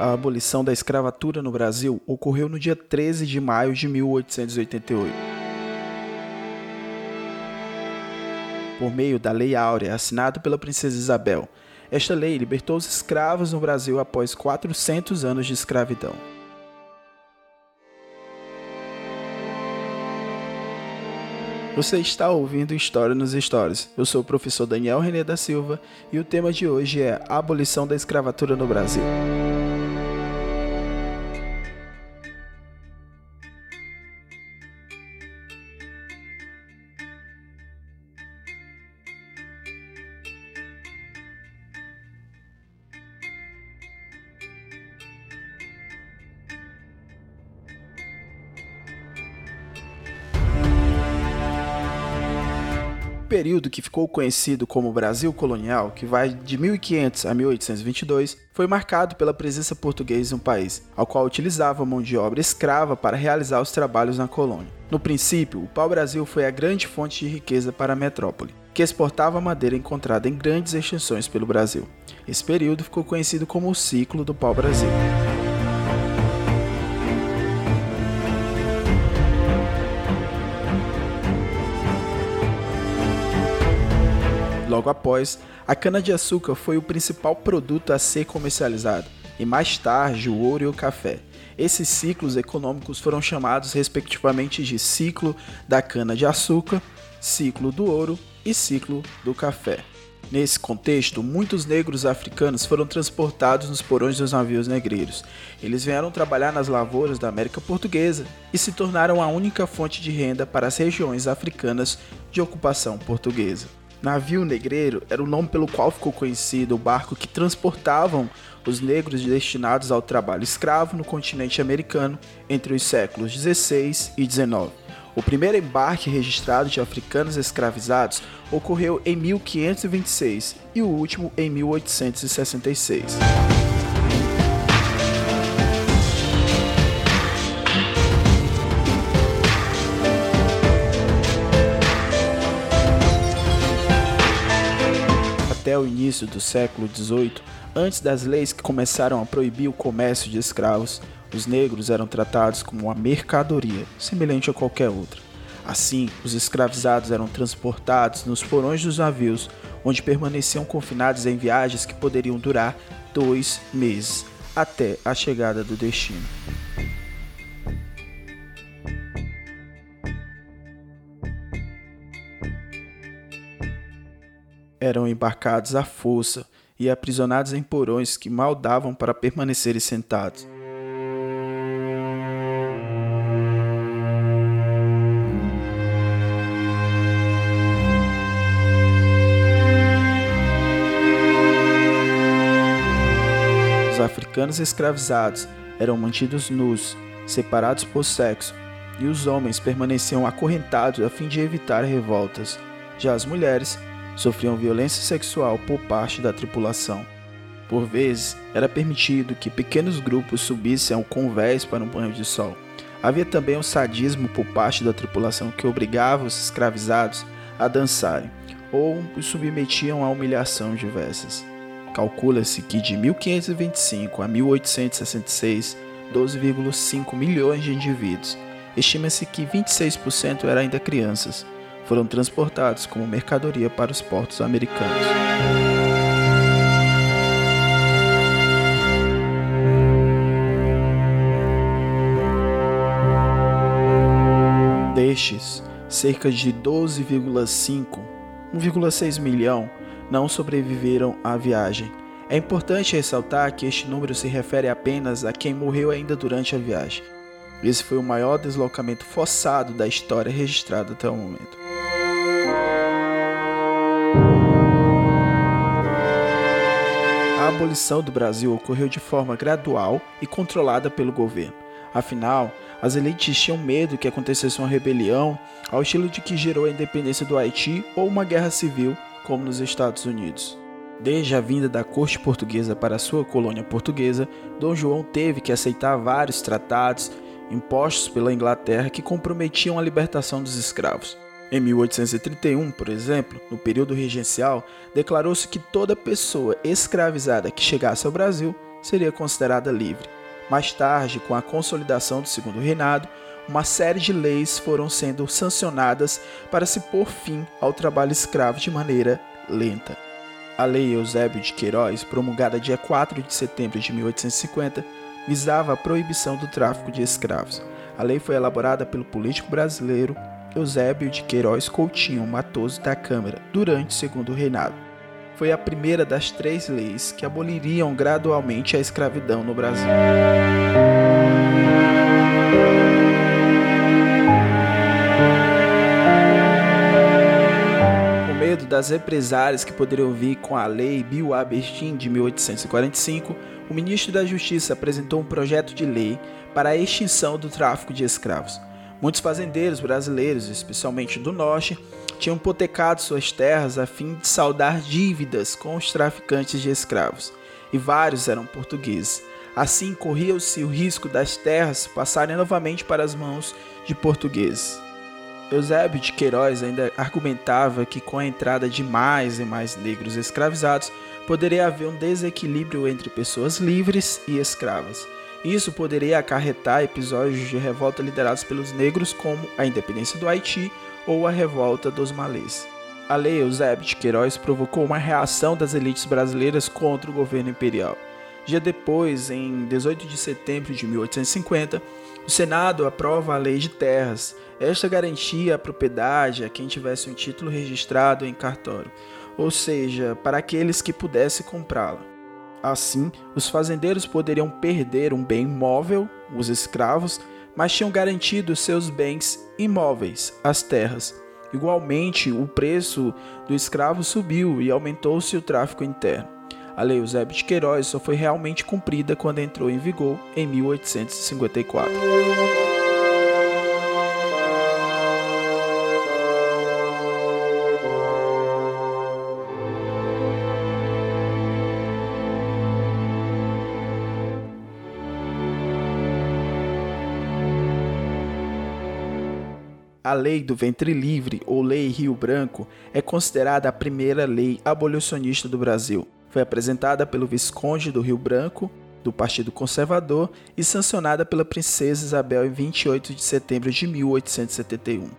A abolição da escravatura no Brasil ocorreu no dia 13 de maio de 1888. Por meio da Lei Áurea, assinada pela Princesa Isabel, esta lei libertou os escravos no Brasil após 400 anos de escravidão. Você está ouvindo História nos Stories. Eu sou o professor Daniel René da Silva e o tema de hoje é a abolição da escravatura no Brasil. Período que ficou conhecido como Brasil colonial, que vai de 1500 a 1822, foi marcado pela presença portuguesa no país, ao qual utilizava mão de obra escrava para realizar os trabalhos na colônia. No princípio, o pau-brasil foi a grande fonte de riqueza para a metrópole, que exportava madeira encontrada em grandes extensões pelo Brasil. Esse período ficou conhecido como o ciclo do pau-brasil. Logo após, a cana-de-açúcar foi o principal produto a ser comercializado, e mais tarde o ouro e o café. Esses ciclos econômicos foram chamados respectivamente de ciclo da cana-de-açúcar, ciclo do ouro e ciclo do café. Nesse contexto, muitos negros africanos foram transportados nos porões dos navios negreiros. Eles vieram trabalhar nas lavouras da América Portuguesa e se tornaram a única fonte de renda para as regiões africanas de ocupação portuguesa. Navio negreiro era o nome pelo qual ficou conhecido o barco que transportavam os negros destinados ao trabalho escravo no continente americano entre os séculos 16 e 19. O primeiro embarque registrado de africanos escravizados ocorreu em 1526 e o último em 1866. Até o início do século XVIII, antes das leis que começaram a proibir o comércio de escravos, os negros eram tratados como uma mercadoria, semelhante a qualquer outra. Assim, os escravizados eram transportados nos porões dos navios, onde permaneciam confinados em viagens que poderiam durar dois meses, até a chegada do destino. Eram embarcados à força e aprisionados em porões que mal davam para permanecerem sentados. Os africanos escravizados eram mantidos nus, separados por sexo, e os homens permaneciam acorrentados a fim de evitar revoltas. Já as mulheres sofriam violência sexual por parte da tripulação. Por vezes, era permitido que pequenos grupos subissem ao convés para um banho de sol. Havia também o sadismo por parte da tripulação que obrigava os escravizados a dançarem ou os submetiam a humilhação diversas. Calcula-se que de 1525 a 1866, 12,5 milhões de indivíduos, estima-se que 26% eram ainda crianças, foram transportados como mercadoria para os portos americanos. Destes, cerca de 12,5, 1,6 milhão não sobreviveram à viagem. É importante ressaltar que este número se refere apenas a quem morreu ainda durante a viagem. Esse foi o maior deslocamento forçado da história registrada até o momento. A abolição do Brasil ocorreu de forma gradual e controlada pelo governo. Afinal, as elites tinham medo que acontecesse uma rebelião ao estilo de que gerou a independência do Haiti ou uma guerra civil, como nos Estados Unidos. Desde a vinda da corte portuguesa para sua colônia portuguesa, Dom João teve que aceitar vários tratados impostos pela Inglaterra que comprometiam a libertação dos escravos. Em 1831, por exemplo, no período regencial, declarou-se que toda pessoa escravizada que chegasse ao Brasil seria considerada livre. Mais tarde, com a consolidação do Segundo Reinado, uma série de leis foram sendo sancionadas para se pôr fim ao trabalho escravo de maneira lenta. A Lei Eusébio de Queiroz, promulgada dia 4 de setembro de 1850, visava a proibição do tráfico de escravos. A lei foi elaborada pelo político brasileiro Eusébio de Queiroz Coutinho Matoso da Câmara durante o segundo reinado. Foi a primeira das três leis que aboliriam gradualmente a escravidão no Brasil. Com medo das represárias que poderiam vir com a Lei Bill Aberdeen de 1845, o ministro da Justiça apresentou um projeto de lei para a extinção do tráfico de escravos. Muitos fazendeiros brasileiros, especialmente do norte, tinham hipotecado suas terras a fim de saldar dívidas com os traficantes de escravos, e vários eram portugueses. Assim, corria-se o risco das terras passarem novamente para as mãos de portugueses. Eusébio de Queiroz ainda argumentava que com a entrada de mais e mais negros escravizados, poderia haver um desequilíbrio entre pessoas livres e escravas isso poderia acarretar episódios de revolta liderados pelos negros, como a independência do Haiti ou a revolta dos malês. A lei Eusébio de Queiroz provocou uma reação das elites brasileiras contra o governo imperial. Dia depois, em 18 de setembro de 1850, o Senado aprova a Lei de Terras. Esta garantia a propriedade a quem tivesse um título registrado em cartório, ou seja, para aqueles que pudessem comprá-la. Assim, os fazendeiros poderiam perder um bem móvel, os escravos, mas tinham garantido seus bens imóveis, as terras. Igualmente, o preço do escravo subiu e aumentou-se o tráfico interno. A Lei Eusébio de Queiroz só foi realmente cumprida quando entrou em vigor em 1854. A Lei do Ventre Livre, ou Lei Rio Branco, é considerada a primeira lei abolicionista do Brasil. Foi apresentada pelo Visconde do Rio Branco, do Partido Conservador, e sancionada pela Princesa Isabel em 28 de setembro de 1871.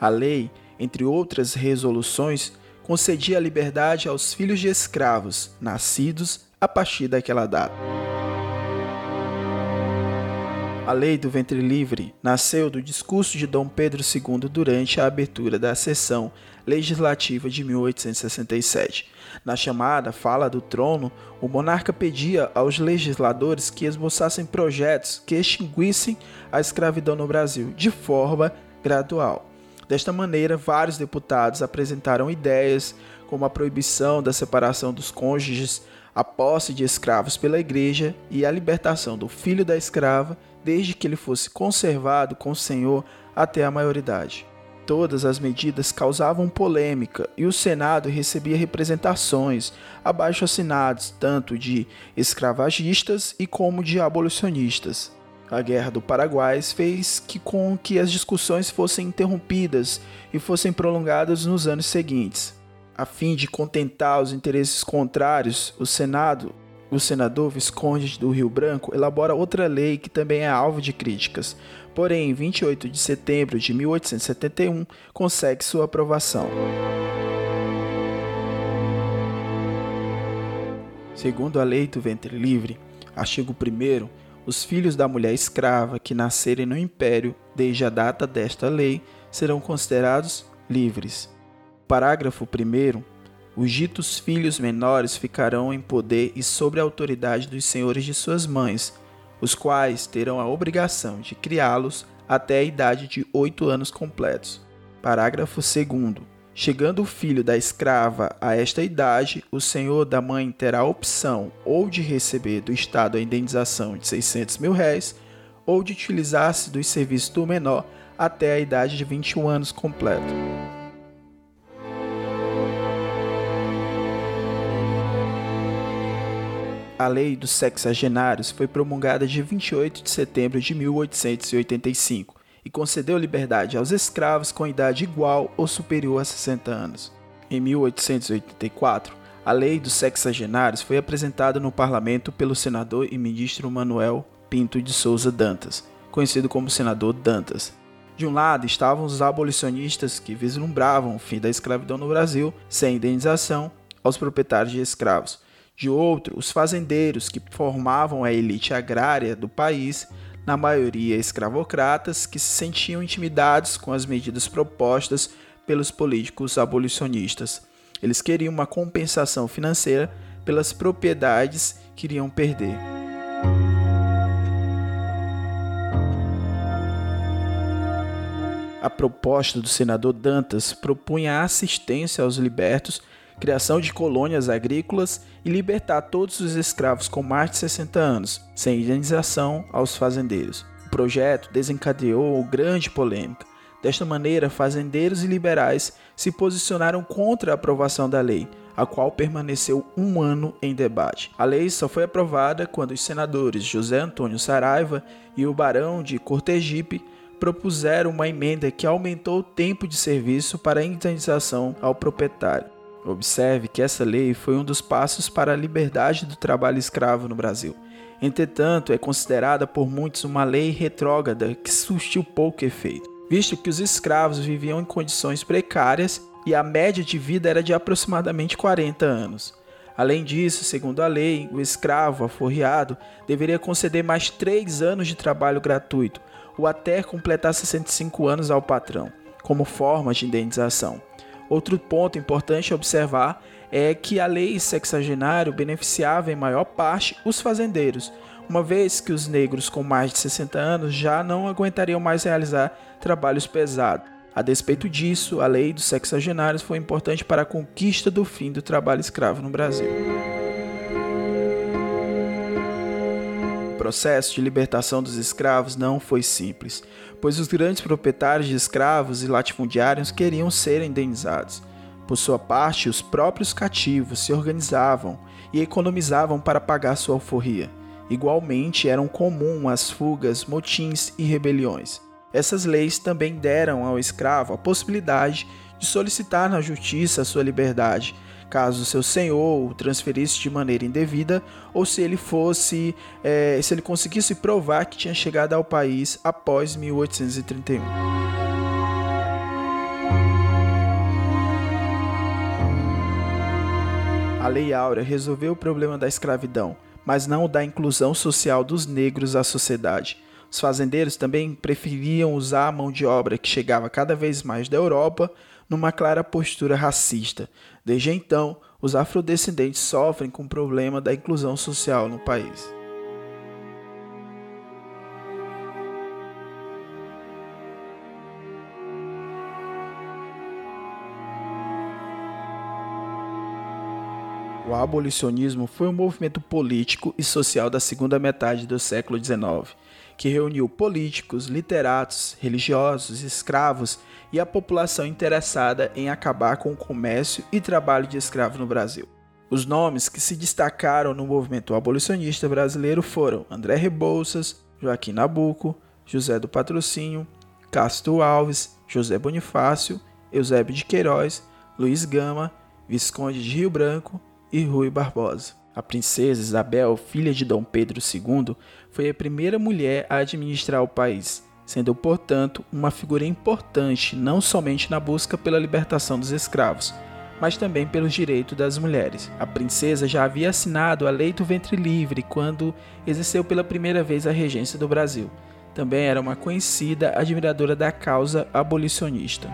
A lei, entre outras resoluções, concedia a liberdade aos filhos de escravos, nascidos a partir daquela data. A lei do ventre livre nasceu do discurso de Dom Pedro II durante a abertura da sessão legislativa de 1867. Na chamada Fala do Trono, o monarca pedia aos legisladores que esboçassem projetos que extinguissem a escravidão no Brasil de forma gradual. Desta maneira, vários deputados apresentaram ideias como a proibição da separação dos cônjuges, a posse de escravos pela igreja e a libertação do filho da escrava desde que ele fosse conservado com o Senhor até a maioridade. Todas as medidas causavam polêmica e o Senado recebia representações abaixo assinados tanto de escravagistas e como de abolicionistas. A Guerra do Paraguai fez que com que as discussões fossem interrompidas e fossem prolongadas nos anos seguintes. A fim de contentar os interesses contrários, o Senado o senador Visconde do Rio Branco elabora outra lei que também é alvo de críticas, porém, em 28 de setembro de 1871, consegue sua aprovação. Segundo a lei do ventre livre, artigo 1, os filhos da mulher escrava que nascerem no império desde a data desta lei serão considerados livres. Parágrafo 1 os ditos filhos menores ficarão em poder e sob a autoridade dos senhores de suas mães, os quais terão a obrigação de criá-los até a idade de oito anos completos. Parágrafo 2. Chegando o filho da escrava a esta idade, o senhor da mãe terá a opção ou de receber do Estado a indenização de 600 mil réis, ou de utilizar-se dos serviços do menor até a idade de 21 anos completo. A Lei dos Sexagenários foi promulgada de 28 de setembro de 1885 e concedeu liberdade aos escravos com idade igual ou superior a 60 anos. Em 1884, A lei dos sexagenários foi apresentada no parlamento pelo senador e ministro Manuel Pinto de Souza Dantas, conhecido como senador Dantas. De um lado estavam os abolicionistas que vislumbravam o fim da escravidão no Brasil sem indenização aos proprietários de escravos. De outro, os fazendeiros que formavam a elite agrária do país, na maioria escravocratas, que se sentiam intimidados com as medidas propostas pelos políticos abolicionistas. Eles queriam uma compensação financeira pelas propriedades que iriam perder. A proposta do senador Dantas propunha assistência aos libertos, criação de colônias agrícolas e libertar todos os escravos com mais de 60 anos, sem indenização aos fazendeiros. O projeto desencadeou grande polêmica. Desta maneira, fazendeiros e liberais se posicionaram contra a aprovação da lei, a qual permaneceu um ano em debate. A lei só foi aprovada quando os senadores José Antônio Saraiva e o Barão de Cortegipe propuseram uma emenda que aumentou o tempo de serviço para a indenização ao proprietário. Observe que essa lei foi um dos passos para a liberdade do trabalho escravo no Brasil. Entretanto, é considerada por muitos uma lei retrógrada que surtiu pouco efeito visto que os escravos viviam em condições precárias e a média de vida era de aproximadamente 40 anos. Além disso, segundo a lei, o escravo aforreado deveria conceder mais três anos de trabalho gratuito, ou até completar 65 anos ao patrão, como forma de indenização. Outro ponto importante a observar é que a lei sexagenário beneficiava em maior parte os fazendeiros, uma vez que os negros com mais de 60 anos já não aguentariam mais realizar trabalhos pesados. A despeito disso, a lei dos sexagenários foi importante para a conquista do fim do trabalho escravo no Brasil. Processo de libertação dos escravos não foi simples, pois os grandes proprietários de escravos e latifundiários queriam ser indenizados. Por sua parte, os próprios cativos se organizavam e economizavam para pagar sua alforria. Igualmente eram comum as fugas, motins e rebeliões. Essas leis também deram ao escravo a possibilidade de solicitar na justiça sua liberdade, caso seu senhor o transferisse de maneira indevida ou se ele fosse, é, se ele conseguisse provar que tinha chegado ao país após 1831. A Lei Áurea resolveu o problema da escravidão, mas não o da inclusão social dos negros à sociedade. Os fazendeiros também preferiam usar a mão de obra que chegava cada vez mais da Europa numa clara postura racista. Desde então, os afrodescendentes sofrem com o problema da inclusão social no país. O abolicionismo foi um movimento político e social da segunda metade do século XIX, que reuniu políticos, literatos, religiosos, escravos e a população interessada em acabar com o comércio e trabalho de escravo no Brasil. Os nomes que se destacaram no movimento abolicionista brasileiro foram André Rebouças, Joaquim Nabuco, José do Patrocínio, Castro Alves, José Bonifácio, Eusébio de Queiroz, Luiz Gama, Visconde de Rio Branco, e Rui Barbosa. A princesa Isabel, filha de Dom Pedro II, foi a primeira mulher a administrar o país, sendo, portanto, uma figura importante não somente na busca pela libertação dos escravos, mas também pelos direitos das mulheres. A princesa já havia assinado a Lei do Ventre Livre quando exerceu pela primeira vez a regência do Brasil. Também era uma conhecida admiradora da causa abolicionista.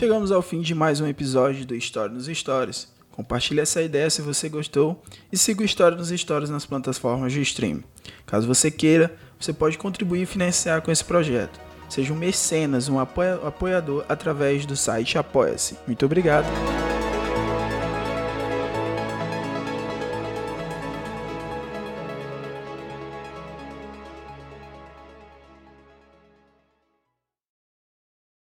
Chegamos ao fim de mais um episódio do História nos Stories. Compartilhe essa ideia se você gostou e siga o História nos Stories nas plataformas de stream. Caso você queira, você pode contribuir e financiar com esse projeto. Seja um mecenas, um apoiador através do site Apoia-se. Muito obrigado